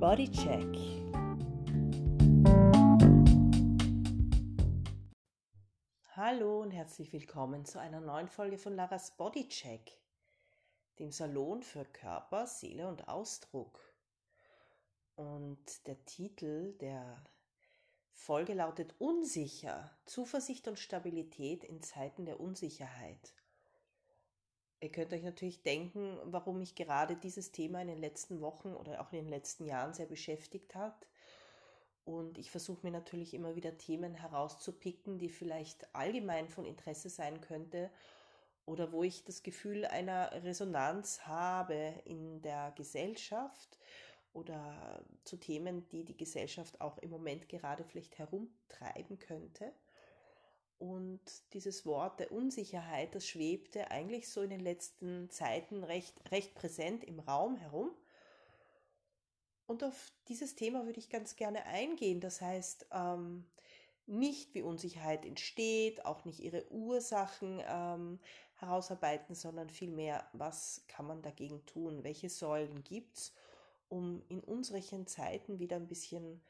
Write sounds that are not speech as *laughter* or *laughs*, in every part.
Bodycheck. Hallo und herzlich willkommen zu einer neuen Folge von Laras Bodycheck, dem Salon für Körper, Seele und Ausdruck. Und der Titel der Folge lautet Unsicher, Zuversicht und Stabilität in Zeiten der Unsicherheit. Ihr könnt euch natürlich denken, warum mich gerade dieses Thema in den letzten Wochen oder auch in den letzten Jahren sehr beschäftigt hat. Und ich versuche mir natürlich immer wieder Themen herauszupicken, die vielleicht allgemein von Interesse sein könnte oder wo ich das Gefühl einer Resonanz habe in der Gesellschaft oder zu Themen, die die Gesellschaft auch im Moment gerade vielleicht herumtreiben könnte. Und dieses Wort der Unsicherheit, das schwebte eigentlich so in den letzten Zeiten recht, recht präsent im Raum herum. Und auf dieses Thema würde ich ganz gerne eingehen. Das heißt, ähm, nicht wie Unsicherheit entsteht, auch nicht ihre Ursachen ähm, herausarbeiten, sondern vielmehr, was kann man dagegen tun? Welche Säulen gibt es, um in unseren Zeiten wieder ein bisschen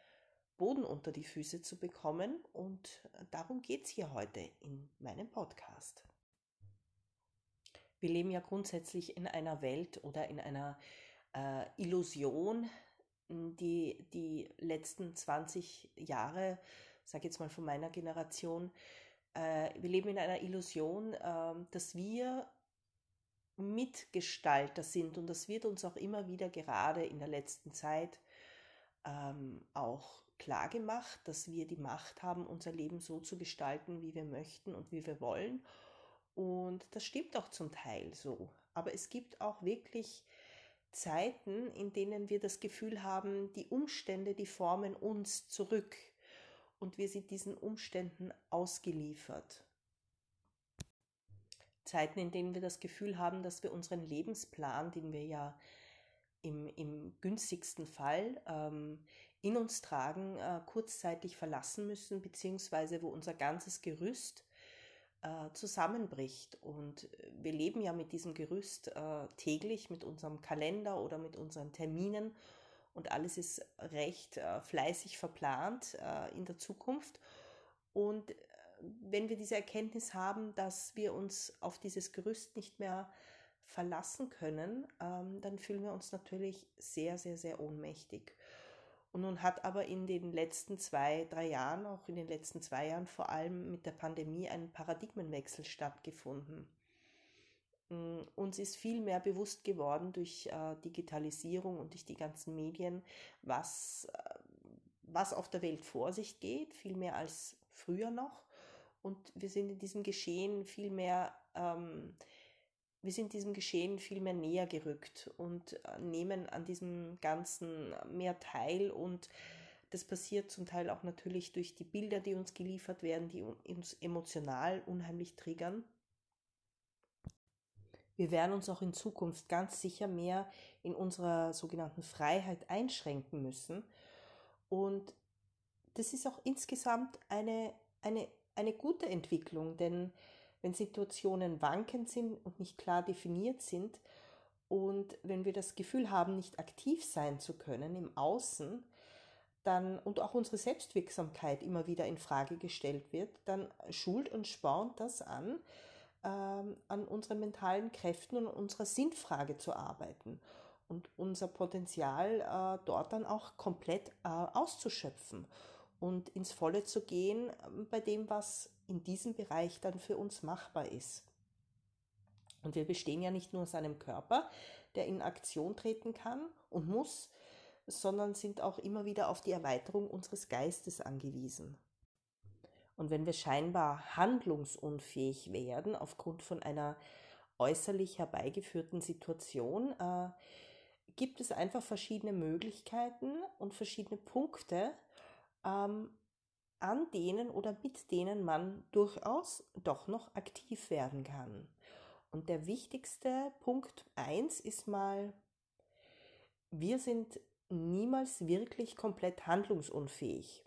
Boden unter die Füße zu bekommen. Und darum geht es hier heute in meinem Podcast. Wir leben ja grundsätzlich in einer Welt oder in einer äh, Illusion, die die letzten 20 Jahre, sage jetzt mal von meiner Generation, äh, wir leben in einer Illusion, äh, dass wir Mitgestalter sind und das wird uns auch immer wieder gerade in der letzten Zeit ähm, auch klar gemacht, dass wir die Macht haben, unser Leben so zu gestalten, wie wir möchten und wie wir wollen. Und das stimmt auch zum Teil so. Aber es gibt auch wirklich Zeiten, in denen wir das Gefühl haben, die Umstände, die formen uns zurück und wir sind diesen Umständen ausgeliefert. Zeiten, in denen wir das Gefühl haben, dass wir unseren Lebensplan, den wir ja im, im günstigsten Fall ähm, in uns tragen, äh, kurzzeitig verlassen müssen, beziehungsweise wo unser ganzes Gerüst äh, zusammenbricht. Und wir leben ja mit diesem Gerüst äh, täglich, mit unserem Kalender oder mit unseren Terminen und alles ist recht äh, fleißig verplant äh, in der Zukunft. Und äh, wenn wir diese Erkenntnis haben, dass wir uns auf dieses Gerüst nicht mehr verlassen können, ähm, dann fühlen wir uns natürlich sehr, sehr, sehr ohnmächtig. Und nun hat aber in den letzten zwei, drei Jahren, auch in den letzten zwei Jahren vor allem mit der Pandemie ein Paradigmenwechsel stattgefunden. Mm, uns ist viel mehr bewusst geworden durch äh, Digitalisierung und durch die ganzen Medien, was, äh, was auf der Welt vor sich geht, viel mehr als früher noch. Und wir sind in diesem Geschehen viel mehr ähm, wir sind diesem Geschehen viel mehr näher gerückt und äh, nehmen an diesem Ganzen mehr teil und das passiert zum Teil auch natürlich durch die Bilder, die uns geliefert werden, die uns emotional unheimlich triggern. Wir werden uns auch in Zukunft ganz sicher mehr in unserer sogenannten Freiheit einschränken müssen. Und das ist auch insgesamt eine, eine, eine gute Entwicklung, denn wenn Situationen wankend sind und nicht klar definiert sind und wenn wir das Gefühl haben, nicht aktiv sein zu können im Außen, dann und auch unsere Selbstwirksamkeit immer wieder in Frage gestellt wird, dann schult und spornt das an, ähm, an unseren mentalen Kräften und unserer Sinnfrage zu arbeiten und unser Potenzial äh, dort dann auch komplett äh, auszuschöpfen und ins Volle zu gehen ähm, bei dem, was in diesem Bereich dann für uns machbar ist. Und wir bestehen ja nicht nur aus einem Körper, der in Aktion treten kann und muss, sondern sind auch immer wieder auf die Erweiterung unseres Geistes angewiesen. Und wenn wir scheinbar handlungsunfähig werden aufgrund von einer äußerlich herbeigeführten Situation, äh, gibt es einfach verschiedene Möglichkeiten und verschiedene Punkte, ähm, an denen oder mit denen man durchaus doch noch aktiv werden kann. Und der wichtigste Punkt 1 ist mal, wir sind niemals wirklich komplett handlungsunfähig.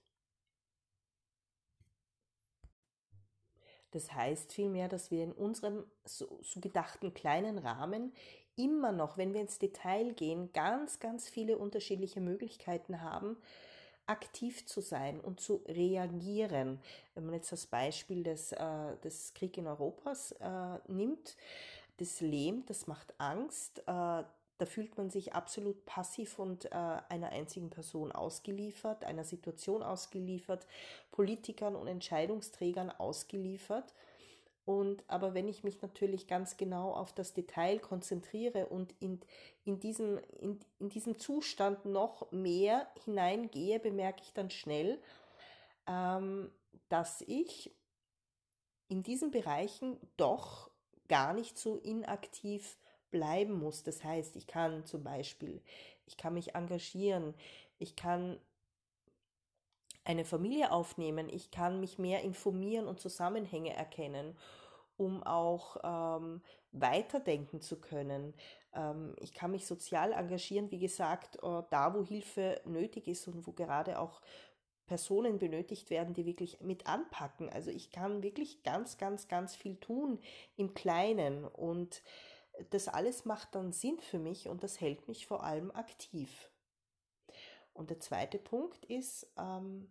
Das heißt vielmehr, dass wir in unserem so, so gedachten kleinen Rahmen immer noch, wenn wir ins Detail gehen, ganz, ganz viele unterschiedliche Möglichkeiten haben, aktiv zu sein und zu reagieren. Wenn man jetzt das Beispiel des, äh, des Krieg in Europas äh, nimmt, das lähmt, das macht Angst, äh, da fühlt man sich absolut passiv und äh, einer einzigen Person ausgeliefert, einer Situation ausgeliefert, Politikern und Entscheidungsträgern ausgeliefert. Und aber wenn ich mich natürlich ganz genau auf das Detail konzentriere und in, in, diesem, in, in diesem Zustand noch mehr hineingehe, bemerke ich dann schnell, ähm, dass ich in diesen Bereichen doch gar nicht so inaktiv bleiben muss. Das heißt, ich kann zum Beispiel, ich kann mich engagieren, ich kann eine Familie aufnehmen, ich kann mich mehr informieren und Zusammenhänge erkennen, um auch ähm, weiterdenken zu können. Ähm, ich kann mich sozial engagieren, wie gesagt, äh, da wo Hilfe nötig ist und wo gerade auch Personen benötigt werden, die wirklich mit anpacken. Also ich kann wirklich ganz, ganz, ganz viel tun im Kleinen und das alles macht dann Sinn für mich und das hält mich vor allem aktiv. Und der zweite Punkt ist, ähm,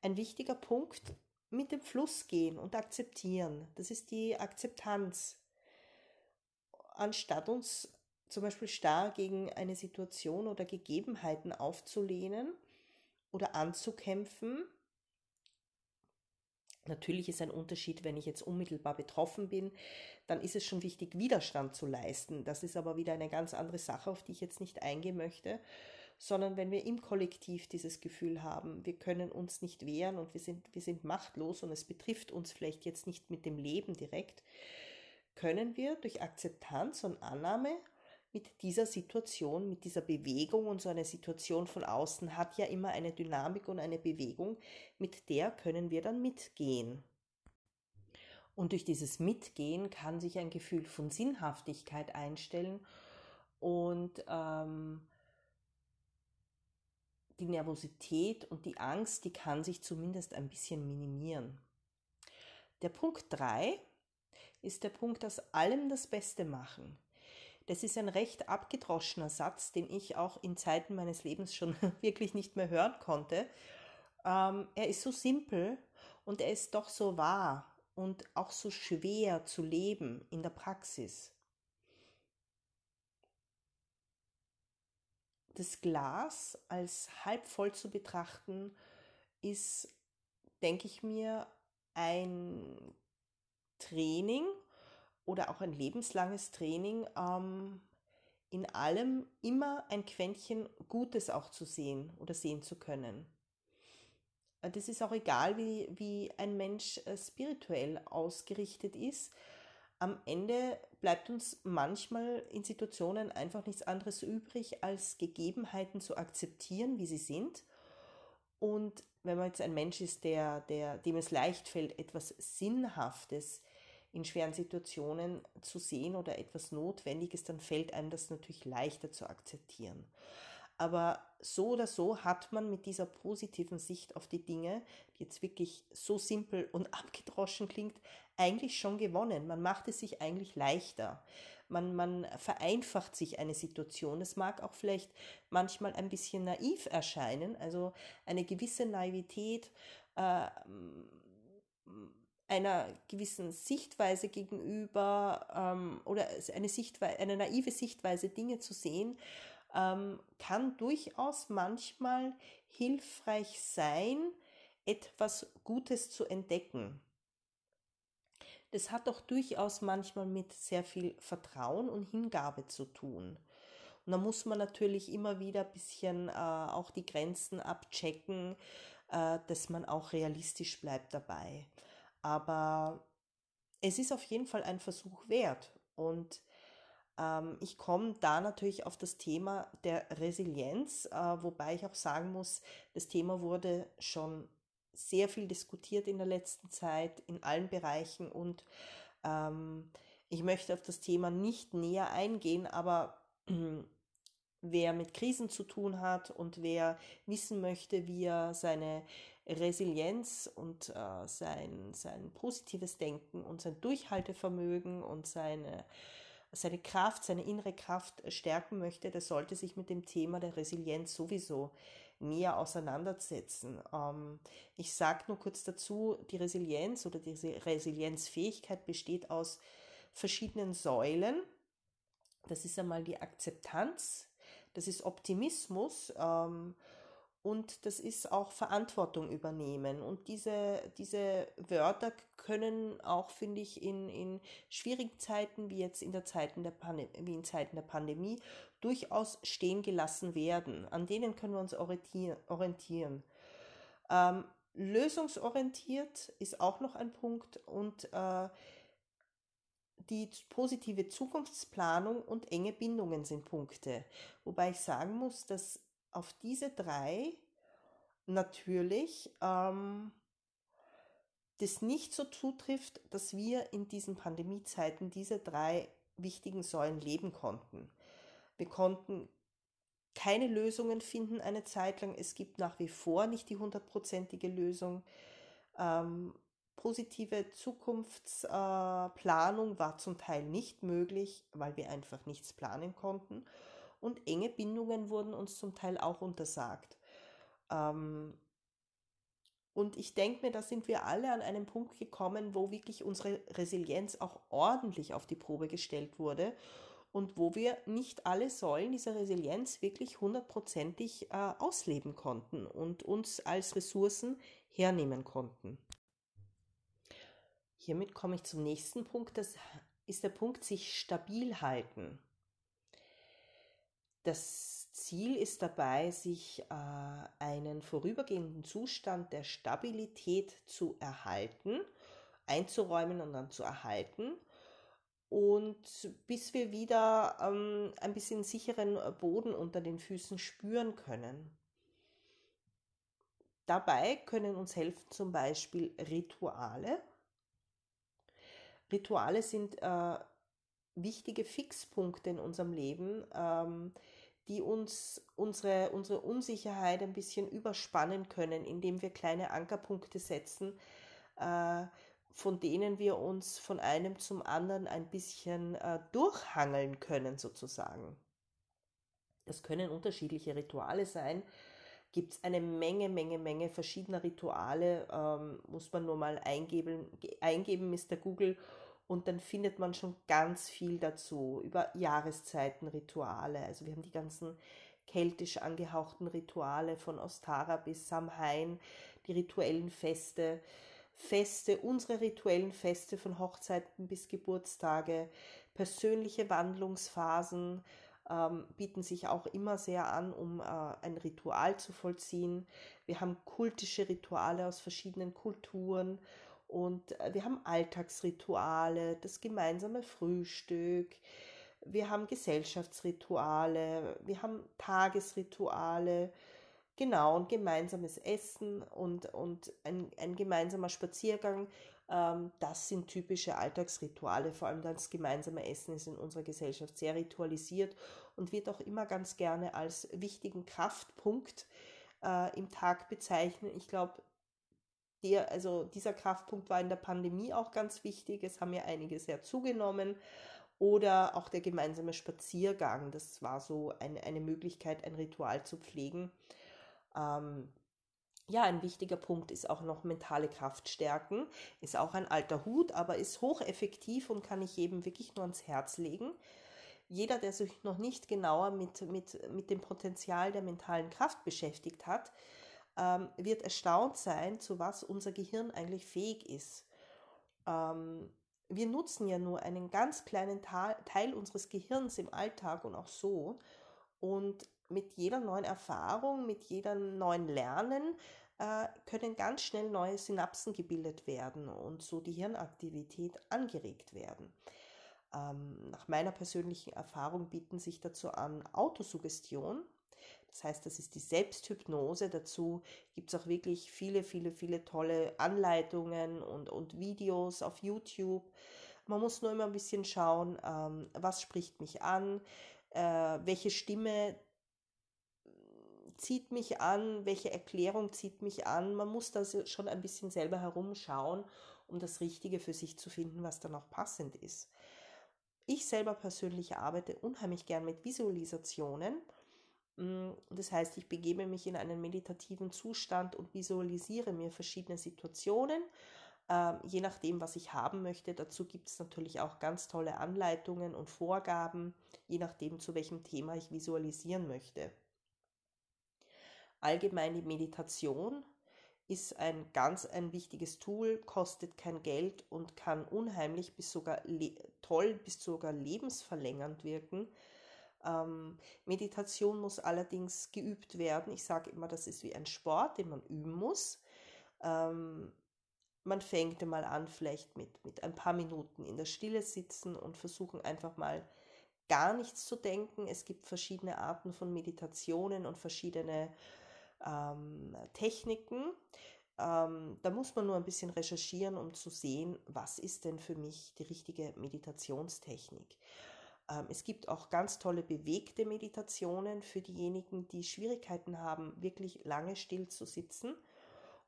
ein wichtiger Punkt, mit dem Fluss gehen und akzeptieren. Das ist die Akzeptanz. Anstatt uns zum Beispiel starr gegen eine Situation oder Gegebenheiten aufzulehnen oder anzukämpfen, Natürlich ist ein Unterschied, wenn ich jetzt unmittelbar betroffen bin, dann ist es schon wichtig, Widerstand zu leisten. Das ist aber wieder eine ganz andere Sache, auf die ich jetzt nicht eingehen möchte, sondern wenn wir im Kollektiv dieses Gefühl haben, wir können uns nicht wehren und wir sind, wir sind machtlos und es betrifft uns vielleicht jetzt nicht mit dem Leben direkt, können wir durch Akzeptanz und Annahme mit dieser Situation, mit dieser Bewegung und so eine Situation von außen hat ja immer eine Dynamik und eine Bewegung, mit der können wir dann mitgehen. Und durch dieses Mitgehen kann sich ein Gefühl von Sinnhaftigkeit einstellen und ähm, die Nervosität und die Angst, die kann sich zumindest ein bisschen minimieren. Der Punkt 3 ist der Punkt, aus allem das Beste machen. Das ist ein recht abgedroschener Satz, den ich auch in Zeiten meines Lebens schon *laughs* wirklich nicht mehr hören konnte. Ähm, er ist so simpel und er ist doch so wahr und auch so schwer zu leben in der Praxis. Das Glas als halb voll zu betrachten, ist, denke ich mir, ein Training oder auch ein lebenslanges Training, ähm, in allem immer ein Quäntchen Gutes auch zu sehen oder sehen zu können. Äh, das ist auch egal, wie, wie ein Mensch äh, spirituell ausgerichtet ist. Am Ende bleibt uns manchmal in Situationen einfach nichts anderes übrig, als Gegebenheiten zu akzeptieren, wie sie sind. Und wenn man jetzt ein Mensch ist, der, der, dem es leicht fällt, etwas Sinnhaftes in schweren Situationen zu sehen oder etwas Notwendiges, dann fällt einem das natürlich leichter zu akzeptieren. Aber so oder so hat man mit dieser positiven Sicht auf die Dinge, die jetzt wirklich so simpel und *laughs* abgedroschen klingt, eigentlich schon gewonnen. Man macht es sich eigentlich leichter. Man, man vereinfacht sich eine Situation. Es mag auch vielleicht manchmal ein bisschen naiv erscheinen, also eine gewisse Naivität. Äh, einer gewissen Sichtweise gegenüber ähm, oder eine, Sichtweise, eine naive Sichtweise, Dinge zu sehen, ähm, kann durchaus manchmal hilfreich sein, etwas Gutes zu entdecken. Das hat doch durchaus manchmal mit sehr viel Vertrauen und Hingabe zu tun. Und da muss man natürlich immer wieder ein bisschen äh, auch die Grenzen abchecken, äh, dass man auch realistisch bleibt dabei. Aber es ist auf jeden Fall ein Versuch wert. Und ich komme da natürlich auf das Thema der Resilienz, äh, wobei ich auch sagen muss, das Thema wurde schon sehr viel diskutiert in der letzten Zeit in allen Bereichen und ähm, ich möchte auf das Thema nicht näher eingehen, aber *clears throat* wer mit Krisen zu tun hat und wer wissen möchte, wie er seine Resilienz und äh, sein, sein positives Denken und sein Durchhaltevermögen und seine, seine Kraft, seine innere Kraft stärken möchte, der sollte sich mit dem Thema der Resilienz sowieso näher auseinandersetzen. Ähm, ich sage nur kurz dazu, die Resilienz oder die Resilienzfähigkeit besteht aus verschiedenen Säulen. Das ist einmal die Akzeptanz, das ist Optimismus ähm, und das ist auch Verantwortung übernehmen. Und diese, diese Wörter können auch, finde ich, in, in schwierigen Zeiten, wie jetzt in, der Zeiten der wie in Zeiten der Pandemie, durchaus stehen gelassen werden. An denen können wir uns orientieren. Ähm, lösungsorientiert ist auch noch ein Punkt und äh, die positive Zukunftsplanung und enge Bindungen sind Punkte. Wobei ich sagen muss, dass auf diese drei natürlich ähm, das nicht so zutrifft, dass wir in diesen Pandemiezeiten diese drei wichtigen Säulen leben konnten. Wir konnten keine Lösungen finden eine Zeit lang. Es gibt nach wie vor nicht die hundertprozentige Lösung. Ähm, positive Zukunftsplanung äh, war zum Teil nicht möglich, weil wir einfach nichts planen konnten. Und enge Bindungen wurden uns zum Teil auch untersagt. Ähm, und ich denke mir, da sind wir alle an einem Punkt gekommen, wo wirklich unsere Resilienz auch ordentlich auf die Probe gestellt wurde und wo wir nicht alle Säulen dieser Resilienz wirklich hundertprozentig äh, ausleben konnten und uns als Ressourcen hernehmen konnten. Hiermit komme ich zum nächsten Punkt. Das ist der Punkt, sich stabil halten. Das Ziel ist dabei, sich äh, einen vorübergehenden Zustand der Stabilität zu erhalten, einzuräumen und dann zu erhalten. Und bis wir wieder ähm, ein bisschen sicheren Boden unter den Füßen spüren können. Dabei können uns helfen zum Beispiel Rituale, Rituale sind äh, wichtige Fixpunkte in unserem Leben, ähm, die uns unsere, unsere Unsicherheit ein bisschen überspannen können, indem wir kleine Ankerpunkte setzen, äh, von denen wir uns von einem zum anderen ein bisschen äh, durchhangeln können, sozusagen. Das können unterschiedliche Rituale sein. Gibt es eine Menge, Menge, Menge verschiedener Rituale, ähm, muss man nur mal eingeben, eingeben, Mr. Google, und dann findet man schon ganz viel dazu über Jahreszeitenrituale. Also wir haben die ganzen keltisch angehauchten Rituale von Ostara bis Samhain, die rituellen Feste, Feste, unsere rituellen Feste von Hochzeiten bis Geburtstage, persönliche Wandlungsphasen ähm, bieten sich auch immer sehr an, um äh, ein Ritual zu vollziehen. Wir haben kultische Rituale aus verschiedenen Kulturen und äh, wir haben Alltagsrituale, das gemeinsame Frühstück, wir haben Gesellschaftsrituale, wir haben Tagesrituale, genau, und gemeinsames Essen und, und ein, ein gemeinsamer Spaziergang. Ähm, das sind typische Alltagsrituale, vor allem das gemeinsame Essen ist in unserer Gesellschaft sehr ritualisiert und wird auch immer ganz gerne als wichtigen Kraftpunkt äh, im Tag bezeichnet. Ich glaube, der, also dieser Kraftpunkt war in der Pandemie auch ganz wichtig. Es haben ja einige sehr zugenommen. Oder auch der gemeinsame Spaziergang. Das war so eine, eine Möglichkeit, ein Ritual zu pflegen. Ähm, ja, ein wichtiger Punkt ist auch noch mentale Kraft stärken. Ist auch ein alter Hut, aber ist hocheffektiv und kann ich jedem wirklich nur ans Herz legen. Jeder, der sich noch nicht genauer mit, mit, mit dem Potenzial der mentalen Kraft beschäftigt hat, ähm, wird erstaunt sein, zu was unser Gehirn eigentlich fähig ist. Ähm, wir nutzen ja nur einen ganz kleinen Teil unseres Gehirns im Alltag und auch so. Und mit jeder neuen Erfahrung, mit jedem neuen Lernen äh, können ganz schnell neue Synapsen gebildet werden und so die Hirnaktivität angeregt werden. Ähm, nach meiner persönlichen Erfahrung bieten sich dazu an Autosuggestion, das heißt, das ist die Selbsthypnose. Dazu gibt es auch wirklich viele, viele, viele tolle Anleitungen und, und Videos auf YouTube. Man muss nur immer ein bisschen schauen, ähm, was spricht mich an, äh, welche Stimme zieht mich an, welche Erklärung zieht mich an. Man muss da schon ein bisschen selber herumschauen, um das Richtige für sich zu finden, was dann auch passend ist. Ich selber persönlich arbeite unheimlich gern mit Visualisationen. Mm, das heißt, ich begebe mich in einen meditativen Zustand und visualisiere mir verschiedene Situationen, äh, je nachdem, was ich haben möchte. Dazu gibt es natürlich auch ganz tolle Anleitungen und Vorgaben, je nachdem, zu welchem Thema ich visualisieren möchte. Allgemeine Meditation ist ein ganz ein wichtiges Tool, kostet kein Geld und kann unheimlich bis sogar toll bis sogar lebensverlängernd wirken. Ähm, Meditation muss allerdings geübt werden. Ich sage immer, das ist wie ein Sport, den man üben muss. Ähm, man fängt mal an, vielleicht mit, mit ein paar Minuten in der Stille sitzen und versuchen einfach mal gar nichts zu denken. Es gibt verschiedene Arten von Meditationen und verschiedene ähm, Techniken. Ähm, da muss man nur ein bisschen recherchieren, um zu sehen, was ist denn für mich die richtige Meditationstechnik. Ähm, es gibt auch ganz tolle bewegte Meditationen für diejenigen, die Schwierigkeiten haben, wirklich lange still zu sitzen.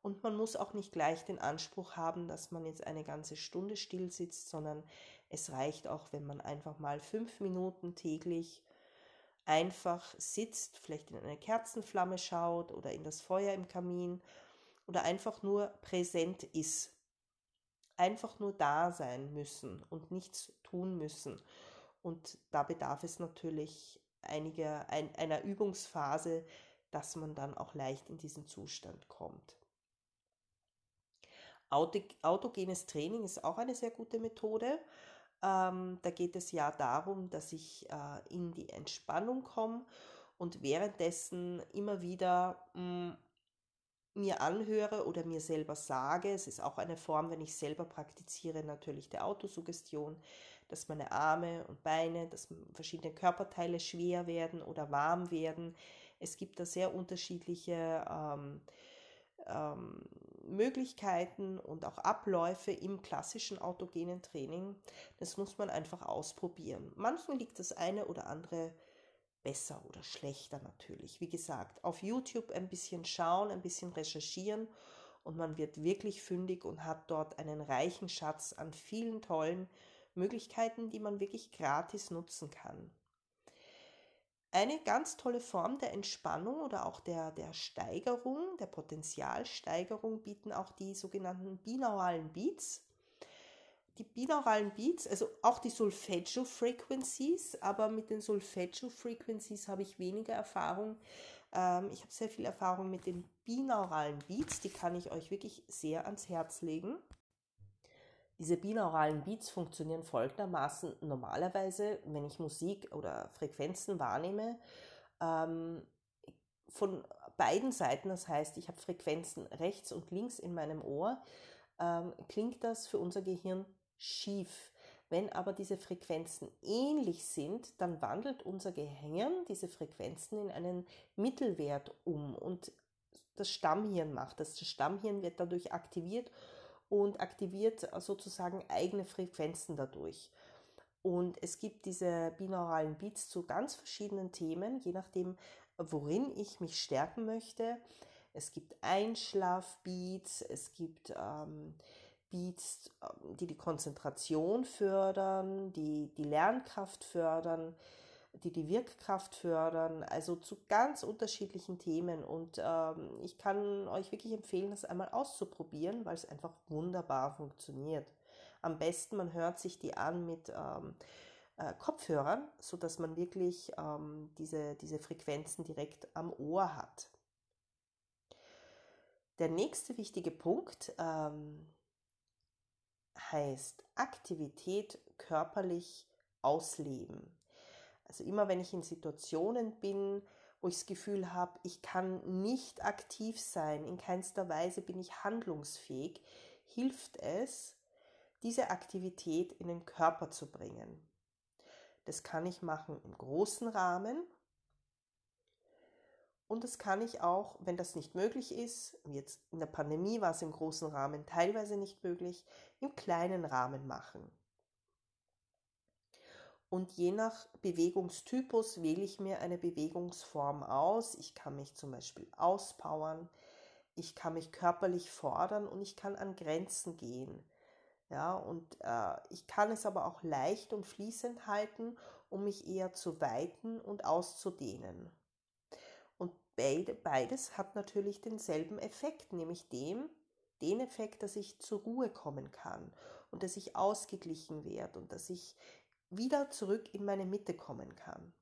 Und man muss auch nicht gleich den Anspruch haben, dass man jetzt eine ganze Stunde still sitzt, sondern es reicht auch, wenn man einfach mal fünf Minuten täglich einfach sitzt, vielleicht in eine Kerzenflamme schaut oder in das Feuer im Kamin oder einfach nur präsent ist. Einfach nur da sein müssen und nichts tun müssen. Und da bedarf es natürlich einiger, ein, einer Übungsphase, dass man dann auch leicht in diesen Zustand kommt. Autogenes Training ist auch eine sehr gute Methode. Ähm, da geht es ja darum, dass ich äh, in die Entspannung komme und währenddessen immer wieder mh, mm, mir anhöre oder mir selber sage, es ist auch eine Form, wenn ich selber praktiziere, natürlich der Autosuggestion, dass meine Arme und Beine, dass verschiedene Körperteile schwer werden oder warm werden. Es gibt da sehr unterschiedliche ähm, ähm, Möglichkeiten und auch Abläufe im klassischen autogenen Training. Das muss man einfach ausprobieren. Manchen liegt das eine oder andere besser oder schlechter natürlich. Wie gesagt, auf YouTube ein bisschen schauen, ein bisschen recherchieren und man wird wirklich fündig und hat dort einen reichen Schatz an vielen tollen Möglichkeiten, die man wirklich gratis nutzen kann. Eine ganz tolle Form der Entspannung oder auch der, der Steigerung, der Potenzialsteigerung bieten auch die sogenannten binauralen Beats. Die binauralen Beats, also auch die Solfeggio Frequencies, aber mit den Solfeggio Frequencies habe ich weniger Erfahrung. Ähm, ich habe sehr viel Erfahrung mit den binauralen Beats, die kann ich euch wirklich sehr ans Herz legen. Diese binauralen Beats funktionieren folgendermaßen normalerweise, wenn ich Musik oder Frequenzen wahrnehme, ähm, von beiden Seiten, das heißt, ich habe Frequenzen rechts und links in meinem Ohr, ähm, klingt das für unser Gehirn schief. Wenn aber diese Frequenzen ähnlich sind, dann wandelt unser Gehirn diese Frequenzen in einen Mittelwert um und das Stammhirn macht das. Das Stammhirn wird dadurch aktiviert und aktiviert sozusagen eigene Frequenzen dadurch. Und es gibt diese binauralen Beats zu ganz verschiedenen Themen, je nachdem, worin ich mich stärken möchte. Es gibt Einschlafbeats, es gibt ähm, Beats, ähm, die die Konzentration fördern, die die Lernkraft fördern die die Wirkkraft fördern, also zu ganz unterschiedlichen Themen. Und ähm, ich kann euch wirklich empfehlen, das einmal auszuprobieren, weil es einfach wunderbar funktioniert. Am besten, man hört sich die an mit ähm, äh, Kopfhörern, sodass man wirklich ähm, diese, diese Frequenzen direkt am Ohr hat. Der nächste wichtige Punkt ähm, heißt Aktivität körperlich ausleben. Also immer wenn ich in Situationen bin, wo ich das Gefühl habe, ich kann nicht aktiv sein, in keinster Weise bin ich handlungsfähig, hilft es, diese Aktivität in den Körper zu bringen. Das kann ich machen im großen Rahmen und das kann ich auch, wenn das nicht möglich ist, jetzt in der Pandemie war es im großen Rahmen teilweise nicht möglich, im kleinen Rahmen machen. Und je nach Bewegungstypus wähle ich mir eine Bewegungsform aus. Ich kann mich zum Beispiel auspowern, ich kann mich körperlich fordern und ich kann an Grenzen gehen. Ja, und äh, ich kann es aber auch leicht und fließend halten, um mich eher zu weiten und auszudehnen. Und beide, beides hat natürlich denselben Effekt, nämlich dem, den Effekt, dass ich zur Ruhe kommen kann und dass ich ausgeglichen werde und dass ich wieder zurück in meine Mitte kommen kann.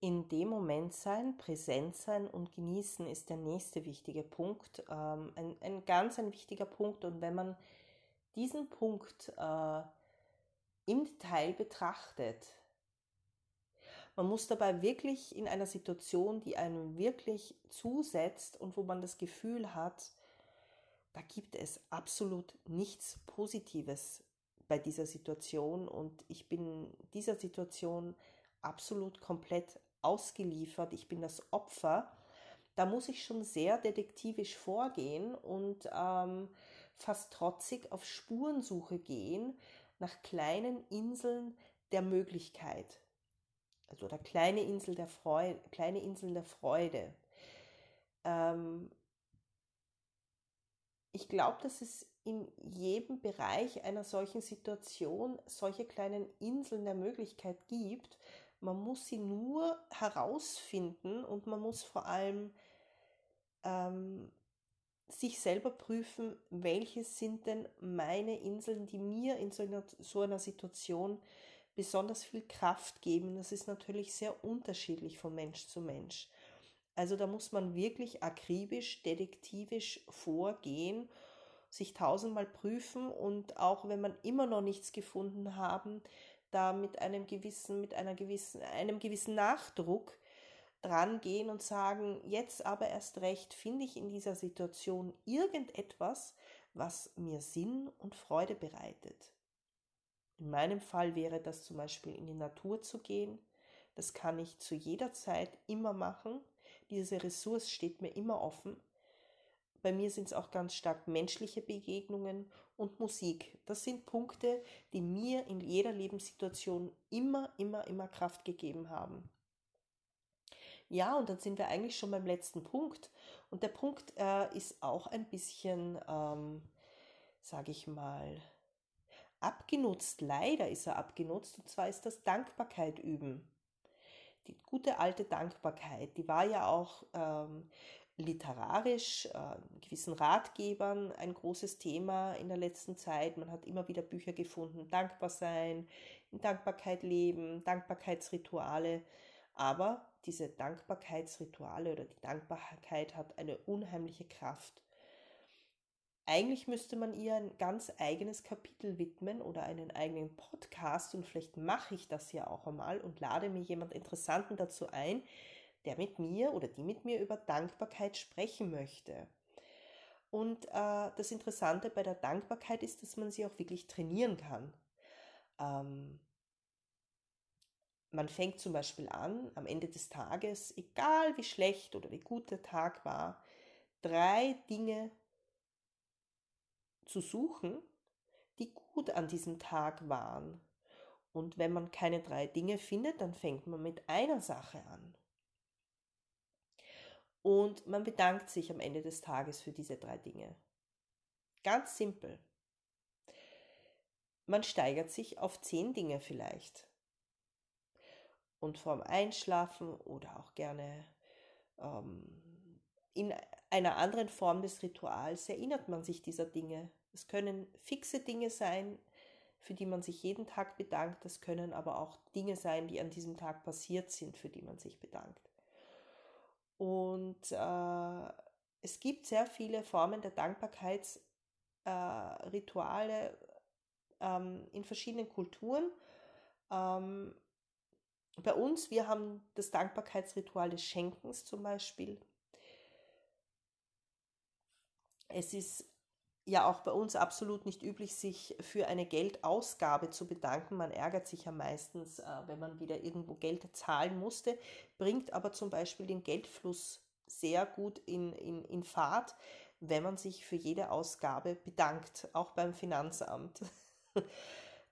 In dem Moment sein, präsent sein und genießen ist der nächste wichtige Punkt, ähm, ein, ein ganz ein wichtiger Punkt. Und wenn man diesen Punkt äh, im Detail betrachtet, man muss dabei wirklich in einer Situation, die einem wirklich zusetzt und wo man das Gefühl hat, da gibt es absolut nichts Positives bei dieser Situation und ich bin dieser Situation absolut komplett ausgeliefert, ich bin das Opfer, da muss ich schon sehr detektivisch vorgehen und ähm, fast trotzig auf Spurensuche gehen nach kleinen Inseln der Möglichkeit. Also oder kleine Insel der Freude, kleine Inseln der Freude. Ähm, ich glaube, dass es in jedem Bereich einer solchen Situation solche kleinen Inseln der Möglichkeit gibt. Man muss sie nur herausfinden und man muss vor allem ähm, sich selber prüfen, welche sind denn meine Inseln, die mir in so einer, so einer Situation besonders viel Kraft geben. Das ist natürlich sehr unterschiedlich von Mensch zu Mensch. Also da muss man wirklich akribisch, detektivisch vorgehen, sich tausendmal prüfen und auch wenn man immer noch nichts gefunden haben, da mit einem gewissen, mit einer gewissen, einem gewissen Nachdruck dran gehen und sagen, jetzt aber erst recht finde ich in dieser Situation irgendetwas, was mir Sinn und Freude bereitet. In meinem Fall wäre das zum Beispiel in die Natur zu gehen. Das kann ich zu jeder Zeit immer machen. Diese Ressource steht mir immer offen. Bei mir sind es auch ganz stark menschliche Begegnungen und Musik. Das sind Punkte, die mir in jeder Lebenssituation immer, immer, immer Kraft gegeben haben. Ja, und dann sind wir eigentlich schon beim letzten Punkt. Und der Punkt äh, ist auch ein bisschen, ähm, sage ich mal, abgenutzt. Leider ist er abgenutzt. Und zwar ist das Dankbarkeit üben die gute alte Dankbarkeit, die war ja auch ähm, literarisch, äh, gewissen Ratgebern ein großes Thema in der letzten Zeit. Man hat immer wieder Bücher gefunden, dankbar sein, in Dankbarkeit leben, Dankbarkeitsrituale. Aber diese Dankbarkeitsrituale oder die Dankbarkeit hat eine unheimliche Kraft. Eigentlich müsste man ihr ein ganz eigenes Kapitel widmen oder einen eigenen Podcast und vielleicht mache ich das ja auch einmal und lade mir jemand Interessanten dazu ein, der mit mir oder die mit mir über Dankbarkeit sprechen möchte. Und äh, das Interessante bei der Dankbarkeit ist, dass man sie auch wirklich trainieren kann. Ähm, man fängt zum Beispiel an, am Ende des Tages, egal wie schlecht oder wie gut der Tag war, drei Dinge zu suchen, die gut an diesem Tag waren. Und wenn man keine drei Dinge findet, dann fängt man mit einer Sache an. Und man bedankt sich am Ende des Tages für diese drei Dinge. Ganz simpel. Man steigert sich auf zehn Dinge vielleicht. Und vorm Einschlafen oder auch gerne ähm, in einer anderen Form des Rituals erinnert man sich dieser Dinge. Es können fixe Dinge sein, für die man sich jeden Tag bedankt. Es können aber auch Dinge sein, die an diesem Tag passiert sind, für die man sich bedankt. Und äh, es gibt sehr viele Formen der Dankbarkeitsrituale äh, ähm, in verschiedenen Kulturen. Ähm, bei uns, wir haben das Dankbarkeitsritual des Schenkens zum Beispiel. Es ist ja auch bei uns absolut nicht üblich, sich für eine Geldausgabe zu bedanken. Man ärgert sich ja meistens, äh, wenn man wieder irgendwo Geld zahlen musste, bringt aber zum Beispiel den Geldfluss sehr gut in, in, in Fahrt, wenn man sich für jede Ausgabe bedankt, auch beim Finanzamt. *laughs*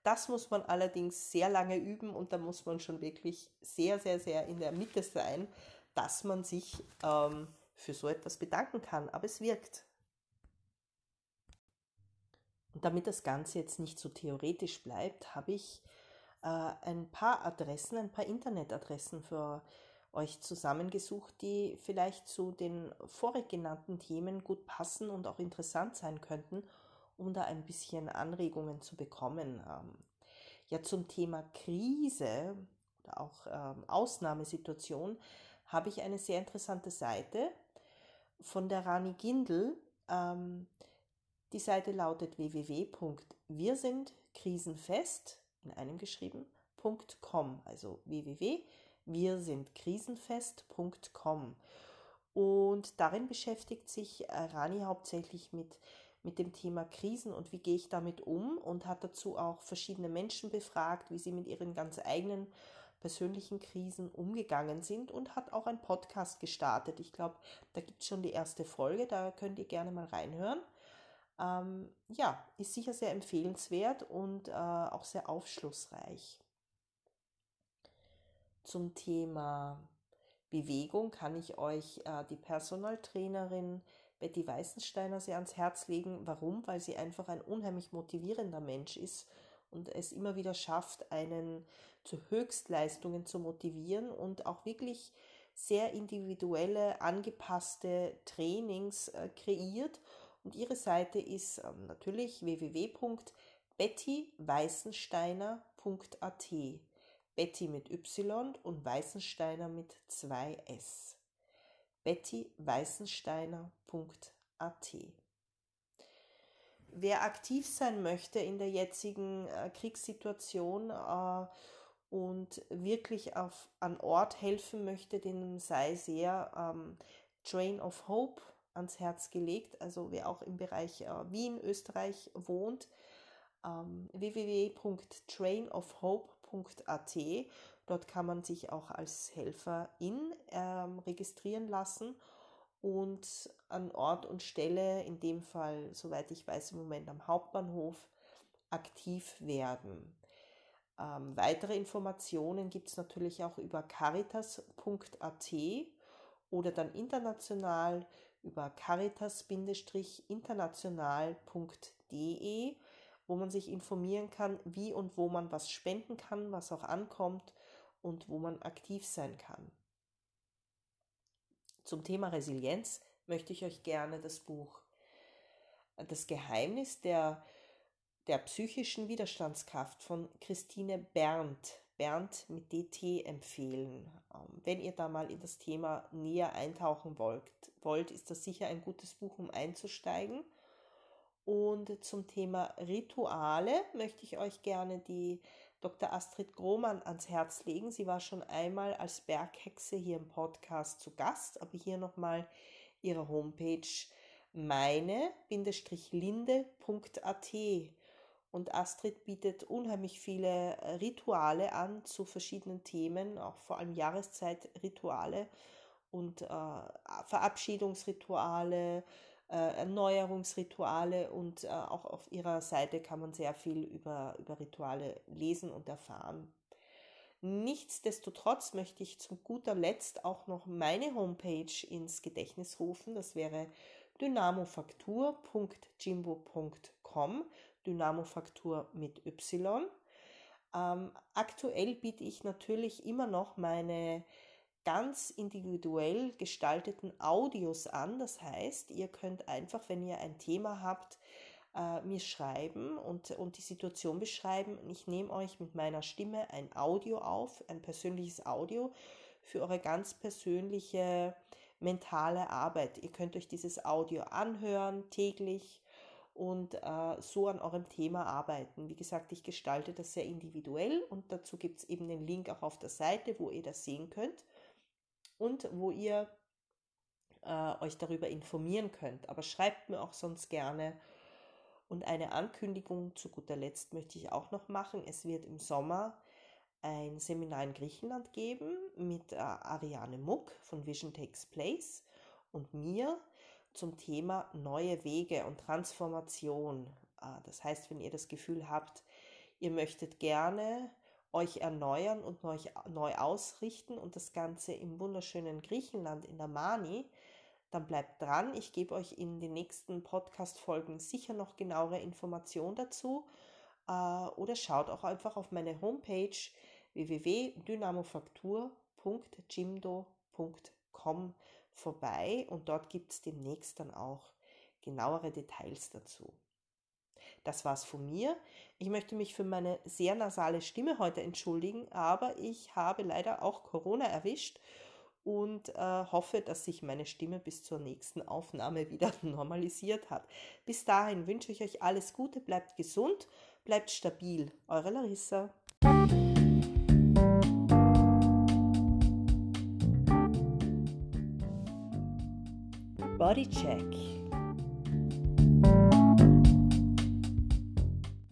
Das muss man allerdings sehr lange üben und da muss man schon wirklich sehr, sehr, sehr in der Mitte sein, dass man sich ähm, für so etwas bedanken kann. Aber es wirkt. Und damit das Ganze jetzt nicht so theoretisch bleibt, habe ich äh, ein paar Adressen, ein paar Internetadressen für euch zusammengesucht, die vielleicht zu den vorig genannten Themen gut passen und auch interessant sein könnten um da ein bisschen Anregungen zu bekommen. Ähm, ja, zum Thema Krise oder auch ähm, Ausnahmesituation habe ich eine sehr interessante Seite von der Rani Gindel. Ähm, die Seite lautet www.wirsindkrisenfest in einem geschrieben.com, also www.wirsindkrisenfest.com. Und darin beschäftigt sich äh, Rani hauptsächlich mit mit dem Thema Krisen und wie gehe ich damit um und hat dazu auch verschiedene Menschen befragt, wie sie mit ihren ganz eigenen persönlichen Krisen umgegangen sind und hat auch einen Podcast gestartet. Ich glaube, da gibt es schon die erste Folge, da könnt ihr gerne mal reinhören. Ähm, ja, ist sicher sehr empfehlenswert und äh, auch sehr aufschlussreich. Zum Thema Bewegung kann ich euch äh, die Personaltrainerin Betty Weißensteiner sehr ans Herz legen. Warum? Weil sie einfach ein unheimlich motivierender Mensch ist und es immer wieder schafft, einen zu Höchstleistungen zu motivieren und auch wirklich sehr individuelle, angepasste Trainings äh, kreiert. Und ihre Seite ist ähm, natürlich www.bettyweißensteiner.at. Betty mit Y und Weißensteiner mit 2S bettyweißensteiner.at. Wer aktiv sein möchte in der jetzigen äh, Kriegssituation äh, und wirklich auf, an Ort helfen möchte, dem sei sehr ähm, Train of Hope ans Herz gelegt. Also wer auch im Bereich äh, Wien, Österreich wohnt, ähm, www.trainofhope.at Dort kann man sich auch als Helferin ähm, registrieren lassen und an Ort und Stelle, in dem Fall, soweit ich weiß, im Moment am Hauptbahnhof, aktiv werden. Ähm, weitere Informationen gibt es natürlich auch über caritas.at oder dann international über caritas-international.de, wo man sich informieren kann, wie und wo man was spenden kann, was auch ankommt und wo man aktiv sein kann. Zum Thema Resilienz möchte ich euch gerne das Buch Das Geheimnis der, der psychischen Widerstandskraft von Christine Berndt, Berndt mit DT empfehlen. Ähm, wenn ihr da mal in das Thema näher eintauchen wollt, wollt, ist das sicher ein gutes Buch, um einzusteigen. Und zum Thema Rituale möchte ich euch gerne die Dr. Astrid Grohmann ans Herz legen. Sie war schon einmal als Berghexe hier im Podcast zu Gast, aber hier nochmal ihre Homepage meine-linde.at. Und Astrid bietet unheimlich viele Rituale an zu verschiedenen Themen, auch vor allem Jahreszeitrituale und äh, Verabschiedungsrituale, äh, Erneuerungsrituale und äh, auch auf ihrer Seite kann man sehr viel über, über Rituale lesen und erfahren. Nichtsdestotrotz möchte ich zum guter Letzt auch noch meine Homepage ins Gedächtnis rufen. Das wäre dynamofaktur.jimbo.com. Dynamofaktur mit Y. Ähm, aktuell biete ich natürlich immer noch meine ganz individuell gestalteten Audios an. Das heißt, ihr könnt einfach, wenn ihr ein Thema habt, äh, mir schreiben und, und die Situation beschreiben. Ich nehme euch mit meiner Stimme ein Audio auf, ein persönliches Audio für eure ganz persönliche mentale Arbeit. Ihr könnt euch dieses Audio anhören täglich und äh, so an eurem Thema arbeiten. Wie gesagt, ich gestalte das sehr individuell und dazu gibt es eben den Link auch auf der Seite, wo ihr das sehen könnt und wo ihr äh, euch darüber informieren könnt. Aber schreibt mir auch sonst gerne. Und eine Ankündigung zu guter Letzt möchte ich auch noch machen. Es wird im Sommer ein Seminar in Griechenland geben mit äh, Ariane Muck von Vision Takes Place und mir zum Thema neue Wege und Transformation. Ah, das heißt, wenn ihr das Gefühl habt, ihr möchtet gerne euch erneuern und euch neu ausrichten und das Ganze im wunderschönen Griechenland in der Mani, dann bleibt dran. Ich gebe euch in den nächsten Podcast-Folgen sicher noch genauere Informationen dazu. Äh, oder schaut auch einfach auf meine Homepage www.dynamofaktur.jimdo.com vorbei und dort gibt es demnächst dann auch genauere Details dazu. Das war's von mir. Ich möchte mich für meine sehr nasale Stimme heute entschuldigen, aber ich habe leider auch Corona erwischt und äh, hoffe, dass sich meine Stimme bis zur nächsten Aufnahme wieder *laughs* normalisiert hat. Bis dahin wünsche ich euch alles Gute, bleibt gesund, bleibt stabil. Eure Larissa. Bodycheck